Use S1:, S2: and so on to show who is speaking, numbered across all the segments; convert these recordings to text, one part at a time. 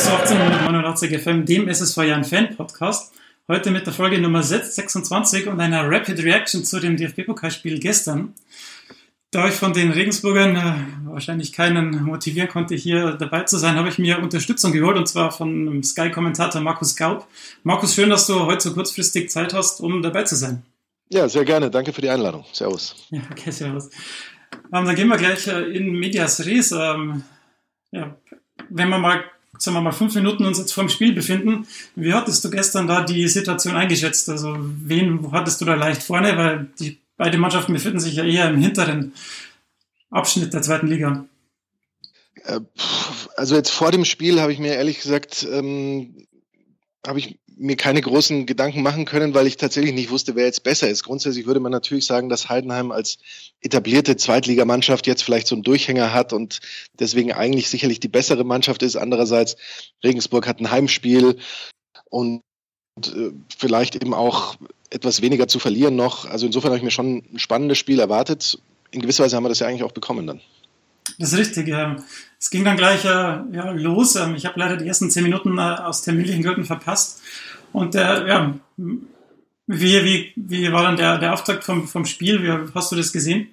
S1: hörst du 1889 FM, dem SSV Jan Fan Podcast. Heute mit der Folge Nummer 26 und einer Rapid Reaction zu dem DFB-Pokalspiel gestern. Da ich von den Regensburgern äh, wahrscheinlich keinen motivieren konnte, hier dabei zu sein, habe ich mir Unterstützung geholt und zwar von Sky-Kommentator Markus Gaub. Markus, schön, dass du heute so kurzfristig Zeit hast, um dabei zu sein.
S2: Ja, sehr gerne. Danke für die Einladung. Servus.
S1: Ja, okay, servus. Ähm, dann gehen wir gleich äh, in Medias Res. Ähm, ja, wenn wir mal, sagen wir mal, fünf Minuten uns jetzt vor dem Spiel befinden, wie hattest du gestern da die Situation eingeschätzt? Also wen hattest du da leicht vorne? Weil die beide Mannschaften befinden sich ja eher im hinteren Abschnitt der zweiten Liga.
S2: Äh, also jetzt vor dem Spiel habe ich mir ehrlich gesagt, ähm, habe ich mir keine großen Gedanken machen können, weil ich tatsächlich nicht wusste, wer jetzt besser ist. Grundsätzlich würde man natürlich sagen, dass Heidenheim als etablierte Zweitligamannschaft jetzt vielleicht so einen Durchhänger hat und deswegen eigentlich sicherlich die bessere Mannschaft ist. Andererseits, Regensburg hat ein Heimspiel und äh, vielleicht eben auch etwas weniger zu verlieren noch. Also insofern habe ich mir schon ein spannendes Spiel erwartet. In gewisser Weise haben wir das ja eigentlich auch bekommen dann.
S1: Das ist richtig. Es ging dann gleich äh, ja, los. Ähm, ich habe leider die ersten zehn Minuten äh, aus terminlichen Gründen verpasst. Und äh, ja, wie, wie, wie war dann der, der Auftakt vom, vom Spiel? Wie hast du das gesehen?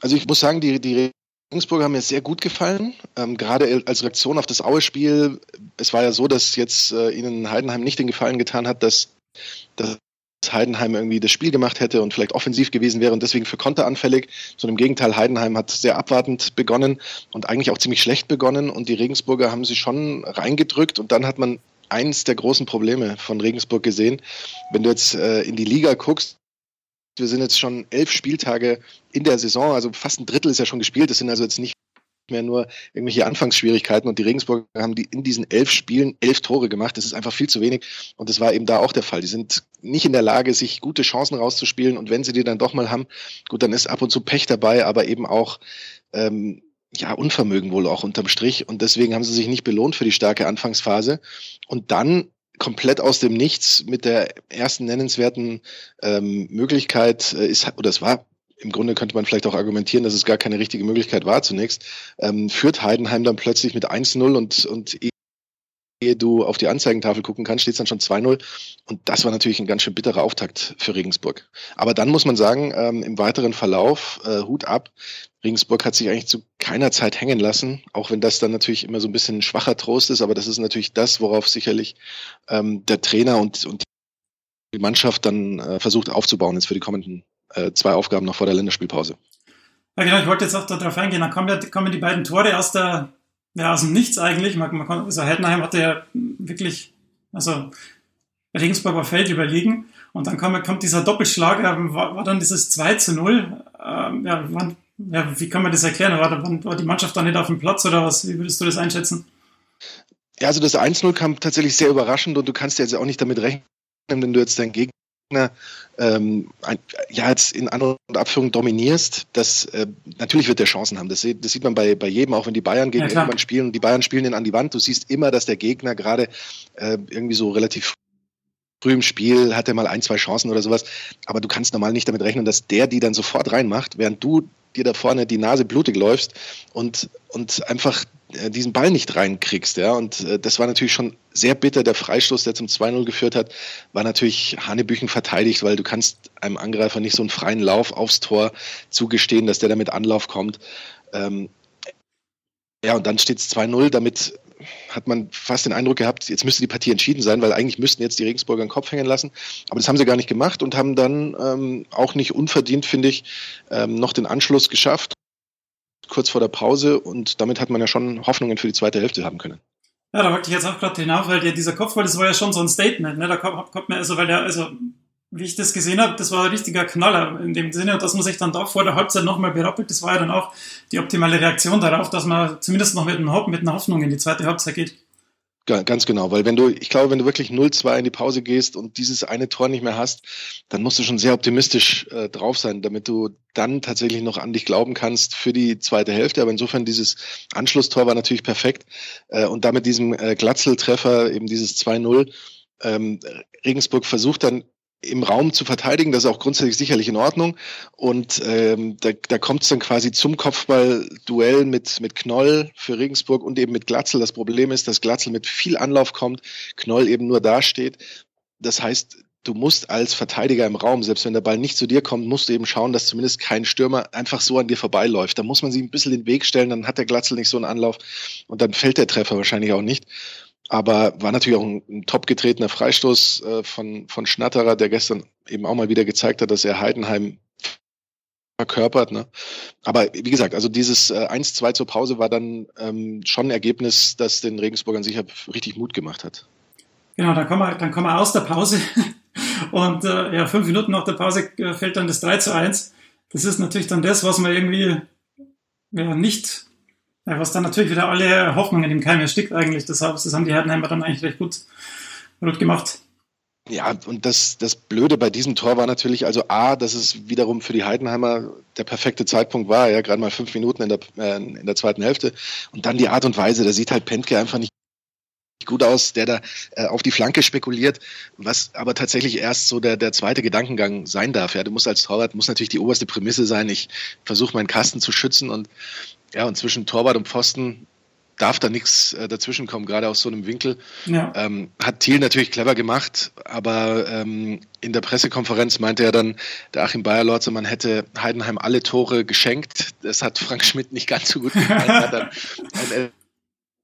S2: Also ich muss sagen, die, die Regensburger haben mir sehr gut gefallen. Ähm, gerade als Reaktion auf das Aue-Spiel. Es war ja so, dass jetzt äh, ihnen Heidenheim nicht den Gefallen getan hat, dass, dass Heidenheim irgendwie das Spiel gemacht hätte und vielleicht offensiv gewesen wäre und deswegen für Konter anfällig. So im Gegenteil, Heidenheim hat sehr abwartend begonnen und eigentlich auch ziemlich schlecht begonnen und die Regensburger haben sie schon reingedrückt und dann hat man eins der großen Probleme von Regensburg gesehen. Wenn du jetzt äh, in die Liga guckst, wir sind jetzt schon elf Spieltage in der Saison, also fast ein Drittel ist ja schon gespielt. Das sind also jetzt nicht mehr nur irgendwelche Anfangsschwierigkeiten und die Regensburger haben die in diesen elf Spielen elf Tore gemacht. Das ist einfach viel zu wenig und das war eben da auch der Fall. Die sind nicht in der Lage, sich gute Chancen rauszuspielen und wenn sie die dann doch mal haben, gut, dann ist ab und zu Pech dabei, aber eben auch ähm, ja, Unvermögen wohl auch unterm Strich. Und deswegen haben sie sich nicht belohnt für die starke Anfangsphase. Und dann komplett aus dem Nichts mit der ersten nennenswerten ähm, Möglichkeit äh, ist, oder es war im Grunde könnte man vielleicht auch argumentieren, dass es gar keine richtige Möglichkeit war zunächst, ähm, führt Heidenheim dann plötzlich mit 1-0 und, und ehe du auf die Anzeigentafel gucken kannst, steht es dann schon 2-0. Und das war natürlich ein ganz schön bitterer Auftakt für Regensburg. Aber dann muss man sagen, ähm, im weiteren Verlauf, äh, Hut ab, Regensburg hat sich eigentlich zu keiner Zeit hängen lassen, auch wenn das dann natürlich immer so ein bisschen ein schwacher Trost ist, aber das ist natürlich das, worauf sicherlich ähm, der Trainer und, und die Mannschaft dann äh, versucht aufzubauen jetzt für die kommenden äh, zwei Aufgaben noch vor der Länderspielpause.
S1: Ja, genau, ich wollte jetzt auch darauf eingehen. Dann kommen, ja, kommen die beiden Tore aus der, ja, aus dem Nichts eigentlich. Man, man also Heidenheim hatte ja wirklich, also Regensburg war Feld überlegen. Und dann kommt, kommt dieser Doppelschlag, war, war dann dieses 2 zu 0. Ähm, ja, wann, ja, wie kann man das erklären? War, wann, war die Mannschaft dann nicht auf dem Platz oder was? Wie würdest du das einschätzen?
S2: Ja, also das 1-0 kam tatsächlich sehr überraschend und du kannst jetzt auch nicht damit rechnen, wenn du jetzt deinen Gegner ähm, ja jetzt in An- und Abführung dominierst, das äh, natürlich wird der Chancen haben. Das, das, sieht man bei, bei jedem, auch wenn die Bayern gegen ja, irgendwann spielen und die Bayern spielen den an die Wand. Du siehst immer, dass der Gegner gerade äh, irgendwie so relativ früh im Spiel hat er mal ein, zwei Chancen oder sowas. Aber du kannst normal nicht damit rechnen, dass der die dann sofort reinmacht, während du dir da vorne die Nase blutig läufst und, und einfach äh, diesen Ball nicht reinkriegst. Ja? Und äh, das war natürlich schon sehr bitter. Der Freistoß, der zum 2-0 geführt hat, war natürlich Hanebüchen verteidigt, weil du kannst einem Angreifer nicht so einen freien Lauf aufs Tor zugestehen, dass der damit Anlauf kommt. Ähm, ja, und dann steht es 2-0. Damit hat man fast den Eindruck gehabt, jetzt müsste die Partie entschieden sein, weil eigentlich müssten jetzt die Regensburger den Kopf hängen lassen. Aber das haben sie gar nicht gemacht und haben dann ähm, auch nicht unverdient, finde ich, ähm, noch den Anschluss geschafft, kurz vor der Pause. Und damit hat man ja schon Hoffnungen für die zweite Hälfte haben können.
S1: Ja, da wollte ich jetzt auch gerade hinauf, weil dieser Kopfball, das war ja schon so ein Statement. Ne? Da kommt, kommt mir, also, weil der, also wie ich das gesehen habe, das war ein richtiger Knaller in dem Sinne, dass man sich dann doch vor der Halbzeit nochmal berappelt. Das war ja dann auch die optimale Reaktion darauf, dass man zumindest noch mit, einem, mit einer Hoffnung in die zweite Halbzeit geht.
S2: Ganz genau, weil wenn du, ich glaube, wenn du wirklich 0-2 in die Pause gehst und dieses eine Tor nicht mehr hast, dann musst du schon sehr optimistisch äh, drauf sein, damit du dann tatsächlich noch an dich glauben kannst für die zweite Hälfte. Aber insofern dieses Anschlusstor war natürlich perfekt äh, und damit diesem äh, Glatzel-Treffer, eben dieses 2-0, ähm, Regensburg versucht dann im Raum zu verteidigen. Das ist auch grundsätzlich sicherlich in Ordnung. Und ähm, da, da kommt es dann quasi zum Kopfball-Duell mit, mit Knoll für Regensburg und eben mit Glatzel. Das Problem ist, dass Glatzel mit viel Anlauf kommt, Knoll eben nur dasteht. Das heißt, du musst als Verteidiger im Raum, selbst wenn der Ball nicht zu dir kommt, musst du eben schauen, dass zumindest kein Stürmer einfach so an dir vorbeiläuft. Da muss man sich ein bisschen den Weg stellen, dann hat der Glatzel nicht so einen Anlauf und dann fällt der Treffer wahrscheinlich auch nicht. Aber war natürlich auch ein, ein top getretener Freistoß äh, von, von Schnatterer, der gestern eben auch mal wieder gezeigt hat, dass er Heidenheim verkörpert. Ne? Aber wie gesagt, also dieses äh, 1-2 zur Pause war dann ähm, schon ein Ergebnis, das den Regensburgern sicher richtig Mut gemacht hat.
S1: Genau, dann kommen wir, dann kommen wir aus der Pause und äh, ja, fünf Minuten nach der Pause äh, fällt dann das 3 zu 1. Das ist natürlich dann das, was man irgendwie ja, nicht was dann natürlich wieder alle Hoffnungen im Keim erstickt eigentlich. Deshalb, das haben die Herdenheimer dann eigentlich recht gut, gut gemacht.
S2: Ja, und das, das Blöde bei diesem Tor war natürlich, also A, dass es wiederum für die Heidenheimer der perfekte Zeitpunkt war, ja, gerade mal fünf Minuten in der, äh, in der zweiten Hälfte. Und dann die Art und Weise, da sieht halt Pentke einfach nicht gut aus, der da äh, auf die Flanke spekuliert, was aber tatsächlich erst so der, der zweite Gedankengang sein darf. Ja, du musst als Torwart, muss natürlich die oberste Prämisse sein, ich versuche meinen Kasten zu schützen und ja, und zwischen Torwart und Pfosten darf da nichts äh, dazwischen kommen, gerade aus so einem Winkel. Ja. Ähm, hat Thiel natürlich clever gemacht, aber ähm, in der Pressekonferenz meinte er dann, der Achim Bayerlorzer, man hätte Heidenheim alle Tore geschenkt. Das hat Frank Schmidt nicht ganz so gut gefallen. Hat dann einen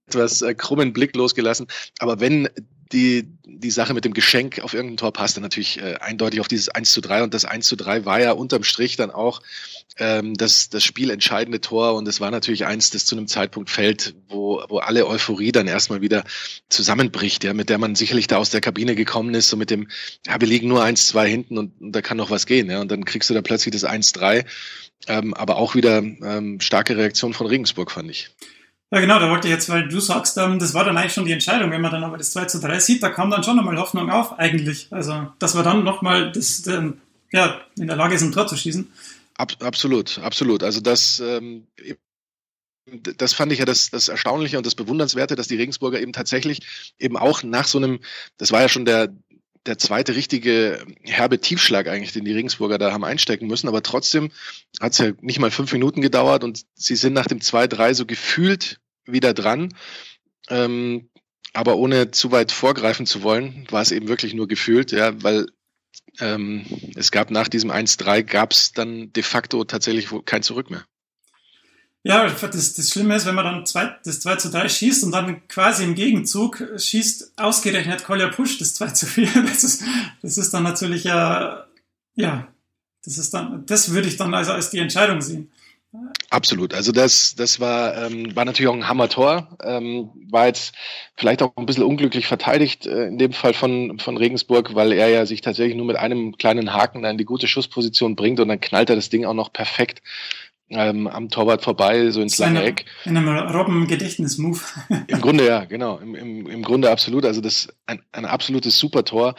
S2: etwas äh, krummen Blick losgelassen. Aber wenn die, die Sache mit dem Geschenk auf irgendein Tor passt, dann natürlich äh, eindeutig auf dieses 1 zu 3. Und das 1 zu 3 war ja unterm Strich dann auch ähm, das, das spielentscheidende Tor. Und es war natürlich eins, das zu einem Zeitpunkt fällt, wo, wo alle Euphorie dann erstmal wieder zusammenbricht, ja, mit der man sicherlich da aus der Kabine gekommen ist, so mit dem, ja, wir liegen nur 1, 2 hinten und, und da kann noch was gehen. Ja. Und dann kriegst du da plötzlich das 1-3. Ähm, aber auch wieder ähm, starke Reaktion von Regensburg, fand ich.
S1: Ja, genau, da wollte ich jetzt, weil du sagst, ähm, das war dann eigentlich schon die Entscheidung, wenn man dann aber das 2 zu 3 sieht, da kam dann schon nochmal Hoffnung auf, eigentlich. Also, dass wir dann nochmal das, ähm, ja, in der Lage sind, ein Tor zu schießen.
S2: Ab, absolut, absolut. Also das, ähm, das fand ich ja das, das Erstaunliche und das Bewundernswerte, dass die Regensburger eben tatsächlich eben auch nach so einem, das war ja schon der, der zweite richtige herbe Tiefschlag eigentlich, den die Regensburger da haben einstecken müssen. Aber trotzdem hat es ja nicht mal fünf Minuten gedauert und sie sind nach dem 2-3 so gefühlt wieder dran. Ähm, aber ohne zu weit vorgreifen zu wollen, war es eben wirklich nur gefühlt, ja, weil ähm, es gab nach diesem 1-3 gab es dann de facto tatsächlich kein Zurück mehr.
S1: Ja, das, das Schlimme ist, wenn man dann zwei, das 2 zu 3 schießt und dann quasi im Gegenzug schießt ausgerechnet Kolja Push das 2 zu 4. Das ist, das ist dann natürlich ja, ja, das ist dann, das würde ich dann also als die Entscheidung sehen.
S2: Absolut. Also das, das war, ähm, war natürlich auch ein Hammer-Tor. Ähm, war jetzt vielleicht auch ein bisschen unglücklich verteidigt, äh, in dem Fall von, von Regensburg, weil er ja sich tatsächlich nur mit einem kleinen Haken dann in die gute Schussposition bringt und dann knallt er das Ding auch noch perfekt ähm, am Torwart vorbei, so ins lange Eck.
S1: In einem Robben-Gedächtnis-Move.
S2: Im Grunde ja, genau. Im, im, Im Grunde absolut. Also das ein, ein absolutes Super-Tor.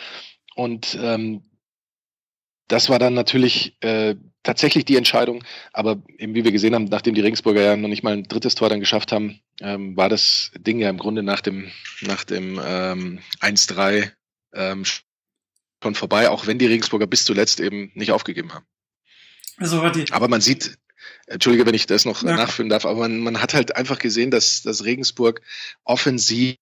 S2: Und ähm, das war dann natürlich äh, tatsächlich die Entscheidung. Aber eben wie wir gesehen haben, nachdem die Regensburger ja noch nicht mal ein drittes Tor dann geschafft haben, ähm, war das Ding ja im Grunde nach dem, nach dem ähm, 1-3 ähm, schon vorbei, auch wenn die Regensburger bis zuletzt eben nicht aufgegeben haben. Also aber man sieht, Entschuldige, wenn ich das noch ja. nachführen darf, aber man, man hat halt einfach gesehen, dass, dass Regensburg offensiv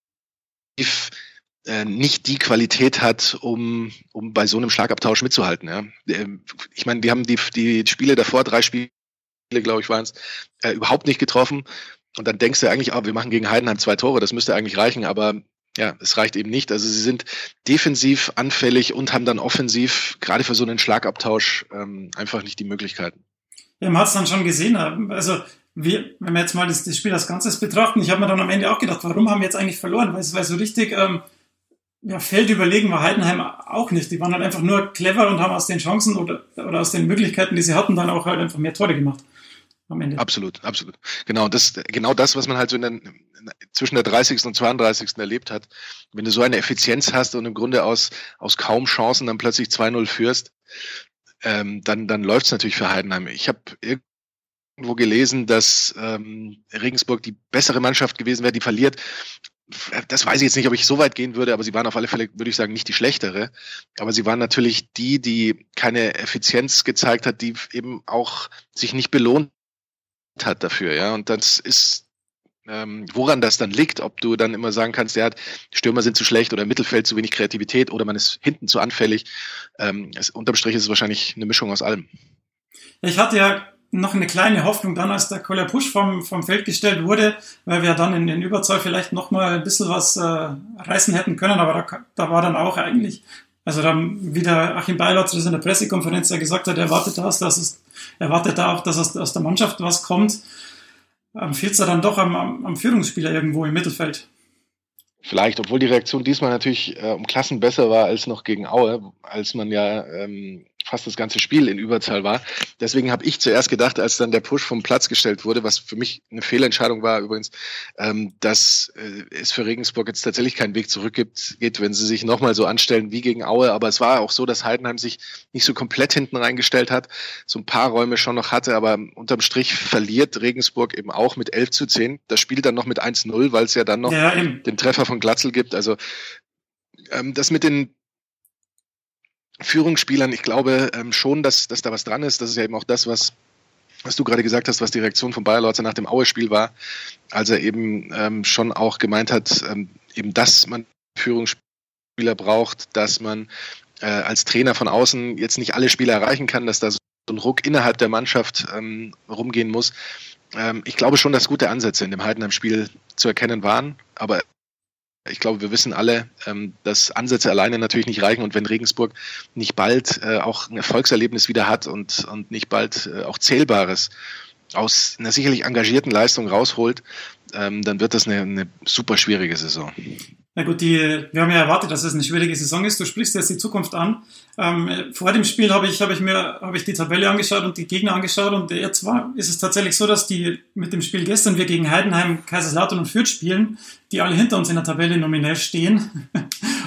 S2: äh, nicht die Qualität hat, um, um bei so einem Schlagabtausch mitzuhalten. Ja. Ähm, ich meine, die haben die, die Spiele davor, drei Spiele, glaube ich, waren es, äh, überhaupt nicht getroffen. Und dann denkst du eigentlich, oh, wir machen gegen Heidenheim zwei Tore, das müsste eigentlich reichen, aber ja, es reicht eben nicht. Also sie sind defensiv anfällig und haben dann offensiv, gerade für so einen Schlagabtausch, ähm, einfach nicht die Möglichkeiten.
S1: Ja, man hat es dann schon gesehen. Also, wir, wenn wir jetzt mal das, das Spiel als Ganzes betrachten, ich habe mir dann am Ende auch gedacht, warum haben wir jetzt eigentlich verloren? Weil, weil so richtig ähm, ja, Feld überlegen war Heidenheim auch nicht. Die waren halt einfach nur clever und haben aus den Chancen oder, oder aus den Möglichkeiten, die sie hatten, dann auch halt einfach mehr Tore gemacht.
S2: Absolut, absolut. Genau, das, genau das, was man halt so in den, zwischen der 30. und 32. erlebt hat. Wenn du so eine Effizienz hast und im Grunde aus, aus kaum Chancen dann plötzlich 2-0 führst, ähm, dann, dann läuft es natürlich für Heidenheim. Ich habe irgendwo gelesen, dass ähm, Regensburg die bessere Mannschaft gewesen wäre, die verliert das weiß ich jetzt nicht, ob ich so weit gehen würde, aber sie waren auf alle Fälle, würde ich sagen, nicht die schlechtere. Aber sie waren natürlich die, die keine Effizienz gezeigt hat, die eben auch sich nicht belohnt hat dafür, ja. Und das ist, ähm, woran das dann liegt, ob du dann immer sagen kannst, ja, Stürmer sind zu schlecht oder im Mittelfeld zu wenig Kreativität oder man ist hinten zu anfällig. Ähm, es, unterm Strich ist es wahrscheinlich eine Mischung aus allem.
S1: Ich hatte ja noch eine kleine Hoffnung dann, als der Koller Push vom, vom Feld gestellt wurde, weil wir dann in den Überzahl vielleicht noch mal ein bisschen was äh, reißen hätten können, aber da, da war dann auch eigentlich, also dann, wie der Achim Beilotz das in der Pressekonferenz ja gesagt hat, er erwartet das, dass es, erwartet da auch, dass aus, aus der Mannschaft was kommt, ähm, fehlt es da dann doch am, am, am Führungsspieler irgendwo im Mittelfeld.
S2: Vielleicht, obwohl die Reaktion diesmal natürlich äh, um Klassen besser war als noch gegen Aue, als man ja ähm, fast das ganze Spiel in Überzahl war. Deswegen habe ich zuerst gedacht, als dann der Push vom Platz gestellt wurde, was für mich eine Fehlentscheidung war übrigens, ähm, dass äh, es für Regensburg jetzt tatsächlich keinen Weg zurück gibt, geht, wenn sie sich nochmal so anstellen wie gegen Aue. Aber es war auch so, dass Heidenheim sich nicht so komplett hinten reingestellt hat, so ein paar Räume schon noch hatte, aber unterm Strich verliert Regensburg eben auch mit 11 zu 10. Das Spiel dann noch mit 1-0, weil es ja dann noch ja, den Treffer von Glatzel gibt. Also ähm, das mit den Führungsspielern, ich glaube ähm, schon, dass, dass da was dran ist. Das ist ja eben auch das, was, was du gerade gesagt hast, was die Reaktion von Bayer Lorzer nach dem Aue-Spiel war, als er eben ähm, schon auch gemeint hat, ähm, eben, dass man Führungsspieler braucht, dass man äh, als Trainer von außen jetzt nicht alle Spieler erreichen kann, dass da so ein Ruck innerhalb der Mannschaft ähm, rumgehen muss. Ähm, ich glaube schon, dass gute Ansätze in dem Heidenheim-Spiel zu erkennen waren, aber ich glaube, wir wissen alle, ähm, dass Ansätze alleine natürlich nicht reichen und wenn Regensburg nicht bald äh, auch ein Erfolgserlebnis wieder hat und, und nicht bald äh, auch Zählbares aus einer sicherlich engagierten Leistung rausholt, ähm, dann wird das eine, eine super schwierige Saison.
S1: Na gut, die, wir haben ja erwartet, dass es eine schwierige Saison ist. Du sprichst jetzt die Zukunft an. Ähm, vor dem Spiel habe ich, habe ich mir habe ich die Tabelle angeschaut und die Gegner angeschaut und jetzt war, ist es tatsächlich so, dass die mit dem Spiel gestern wir gegen Heidenheim, Kaiserslautern und Fürth spielen, die alle hinter uns in der Tabelle nominell stehen.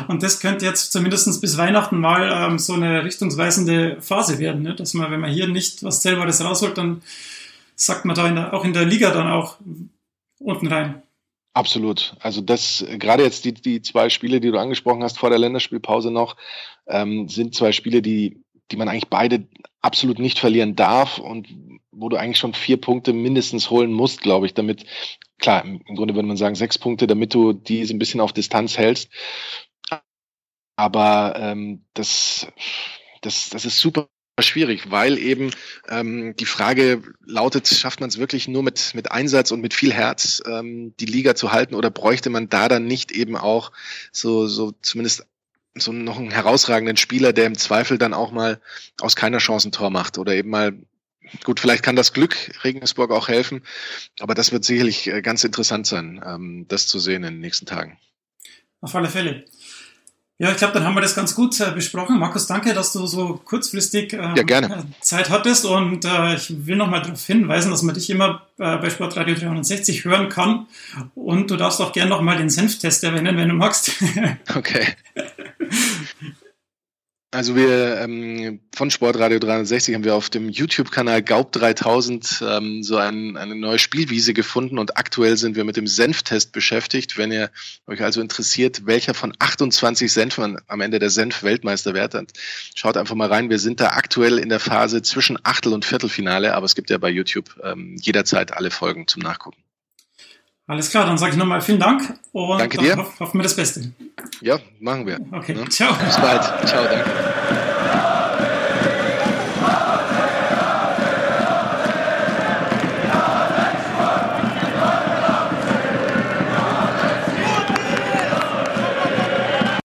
S1: Und das könnte jetzt zumindest bis Weihnachten mal ähm, so eine richtungsweisende Phase werden, ne? dass man, wenn man hier nicht was Zählbares rausholt, dann sagt man da in der, auch in der Liga dann auch unten rein.
S2: Absolut. Also das, gerade jetzt die, die zwei Spiele, die du angesprochen hast vor der Länderspielpause noch, ähm, sind zwei Spiele, die, die man eigentlich beide absolut nicht verlieren darf und wo du eigentlich schon vier Punkte mindestens holen musst, glaube ich, damit, klar, im Grunde würde man sagen sechs Punkte, damit du diese ein bisschen auf Distanz hältst. Aber ähm, das, das, das ist super schwierig, weil eben ähm, die Frage lautet, schafft man es wirklich nur mit, mit Einsatz und mit viel Herz ähm, die Liga zu halten oder bräuchte man da dann nicht eben auch so, so zumindest so noch einen herausragenden Spieler, der im Zweifel dann auch mal aus keiner Chance ein Tor macht oder eben mal Gut, vielleicht kann das Glück Regensburg auch helfen, aber das wird sicherlich äh, ganz interessant sein, ähm, das zu sehen in den nächsten Tagen.
S1: Auf alle Fälle. Ja, ich glaube, dann haben wir das ganz gut äh, besprochen. Markus, danke, dass du so kurzfristig äh,
S2: ja,
S1: Zeit hattest. Und äh, ich will nochmal darauf hinweisen, dass man dich immer äh, bei Sportradio 360 hören kann. Und du darfst auch gerne nochmal den Senftest erwähnen, wenn du magst.
S2: Okay. Also wir ähm, von Sportradio 360 haben wir auf dem YouTube-Kanal Gaub 3000 ähm, so ein, eine neue Spielwiese gefunden und aktuell sind wir mit dem Senftest beschäftigt. Wenn ihr euch also interessiert, welcher von 28 Senfen am Ende der Senf-Weltmeister wird, dann schaut einfach mal rein. Wir sind da aktuell in der Phase zwischen Achtel- und Viertelfinale, aber es gibt ja bei YouTube ähm, jederzeit alle Folgen zum Nachgucken.
S1: Alles klar, dann sage ich nochmal vielen Dank
S2: und Danke dir.
S1: hoffen wir das Beste.
S2: Ja, machen wir.
S1: Okay, ne? ciao.
S2: Bis bald. Ciao, danke.